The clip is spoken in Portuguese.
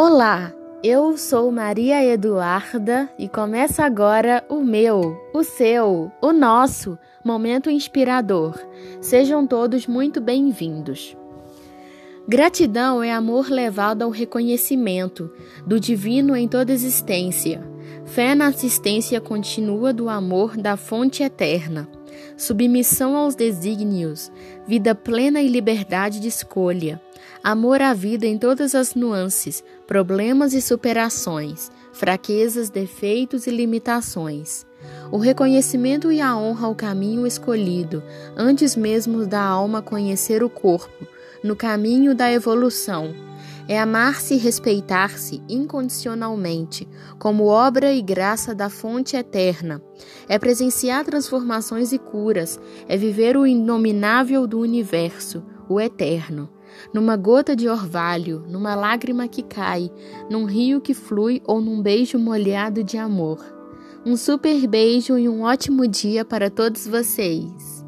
Olá, eu sou Maria Eduarda e começa agora o meu, o seu, o nosso momento inspirador. Sejam todos muito bem-vindos. Gratidão é amor levado ao reconhecimento do divino em toda existência. Fé na assistência contínua do amor da fonte eterna. Submissão aos desígnios, vida plena e liberdade de escolha Amor à vida em todas as nuances, problemas e superações, fraquezas, defeitos e limitações. O reconhecimento e a honra ao caminho escolhido, antes mesmo da alma conhecer o corpo, no caminho da evolução. É amar-se e respeitar-se incondicionalmente, como obra e graça da fonte eterna. É presenciar transformações e curas, é viver o inominável do universo, o eterno numa gota de orvalho, numa lágrima que cai, num rio que flui ou num beijo molhado de amor. Um super beijo e um ótimo dia para todos vocês!